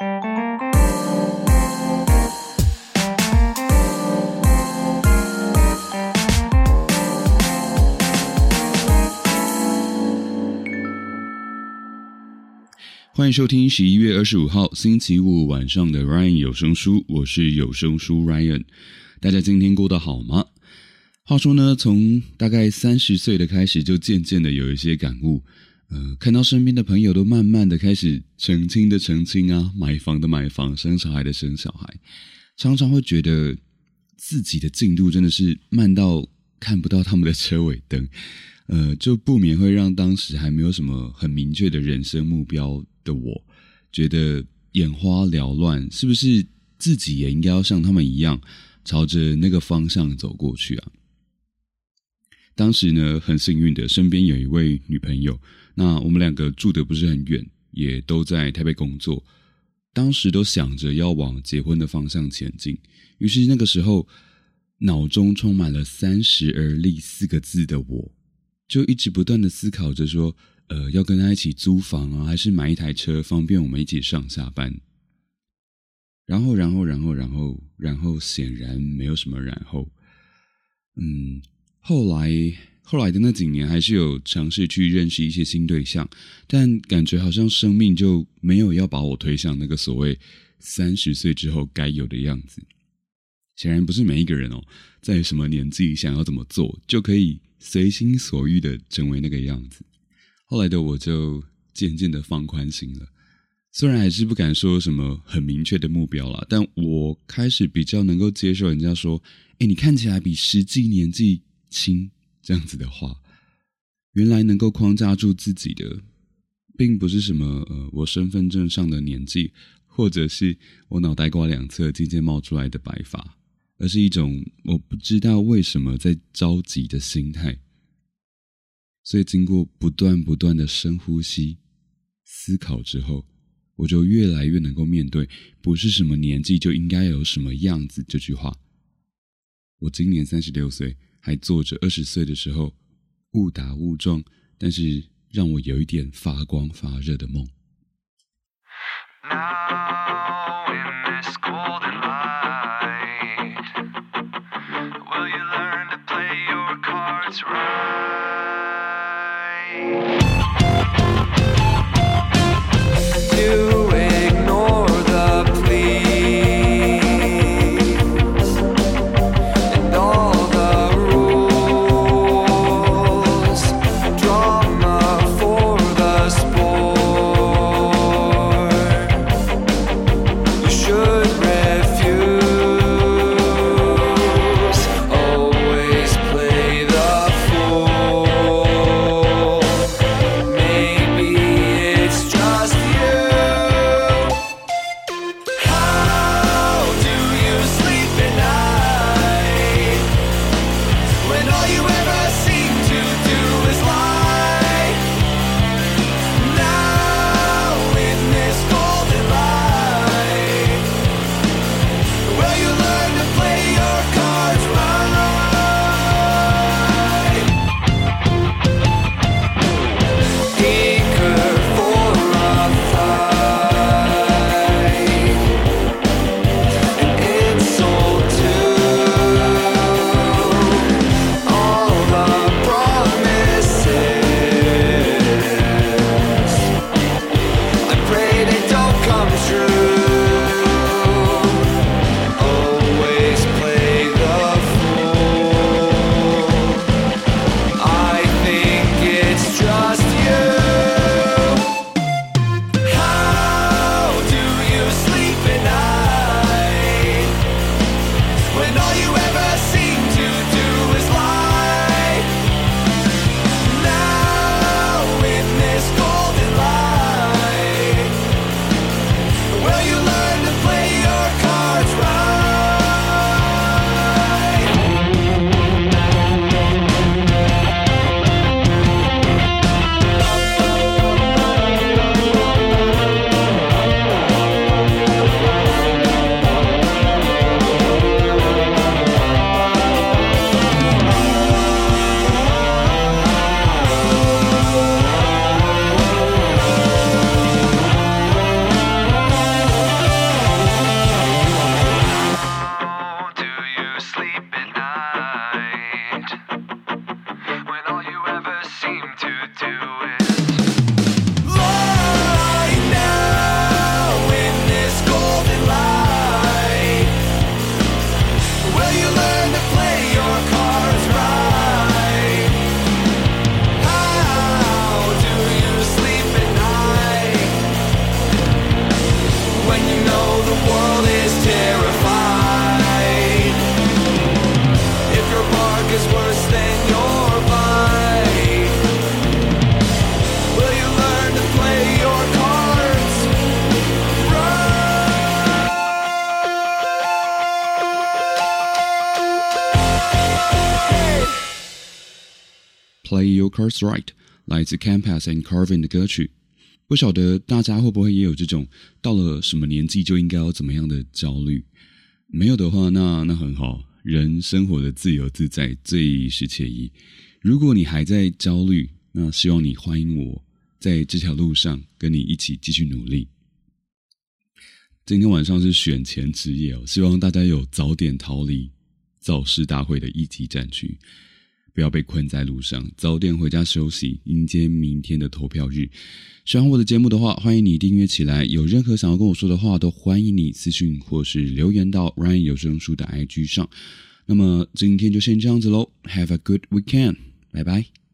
欢迎收听十一月二十五号星期五晚上的 Ryan 有声书，我是有声书 Ryan。大家今天过得好吗？话说呢，从大概三十岁的开始，就渐渐的有一些感悟。呃，看到身边的朋友都慢慢的开始成亲的成亲啊，买房的买房，生小孩的生小孩，常常会觉得自己的进度真的是慢到看不到他们的车尾灯。呃，就不免会让当时还没有什么很明确的人生目标。的我觉得眼花缭乱，是不是自己也应该要像他们一样，朝着那个方向走过去啊？当时呢，很幸运的，身边有一位女朋友，那我们两个住的不是很远，也都在台北工作，当时都想着要往结婚的方向前进，于是那个时候，脑中充满了“三十而立”四个字的我，就一直不断的思考着说。呃，要跟他一起租房啊，还是买一台车，方便我们一起上下班？然后，然后，然后，然后，然后，显然没有什么然后。嗯，后来，后来的那几年，还是有尝试去认识一些新对象，但感觉好像生命就没有要把我推向那个所谓三十岁之后该有的样子。显然，不是每一个人哦，在什么年纪想要怎么做，就可以随心所欲的成为那个样子。后来的我就渐渐的放宽心了，虽然还是不敢说什么很明确的目标了，但我开始比较能够接受人家说：“哎，你看起来比实际年纪亲。”这样子的话，原来能够框架住自己的，并不是什么呃我身份证上的年纪，或者是我脑袋瓜两侧渐渐冒出来的白发，而是一种我不知道为什么在着急的心态。所以，经过不断不断的深呼吸、思考之后，我就越来越能够面对“不是什么年纪就应该有什么样子”这句话。我今年三十六岁，还做着二十岁的时候误打误撞，但是让我有一点发光发热的梦。Play Your Cards Right，来自 Campus and Carvin 的歌曲。不晓得大家会不会也有这种到了什么年纪就应该要怎么样的焦虑？没有的话，那那很好，人生活的自由自在，最是惬意。如果你还在焦虑，那希望你欢迎我在这条路上跟你一起继续努力。今天晚上是选前之夜哦，希望大家有早点逃离造势大会的一级战区。不要被困在路上，早点回家休息，迎接明天的投票日。喜欢我的节目的话，欢迎你订阅起来。有任何想要跟我说的话，都欢迎你私信或是留言到 Ryan 有声书的 IG 上。那么今天就先这样子喽，Have a good weekend，拜拜。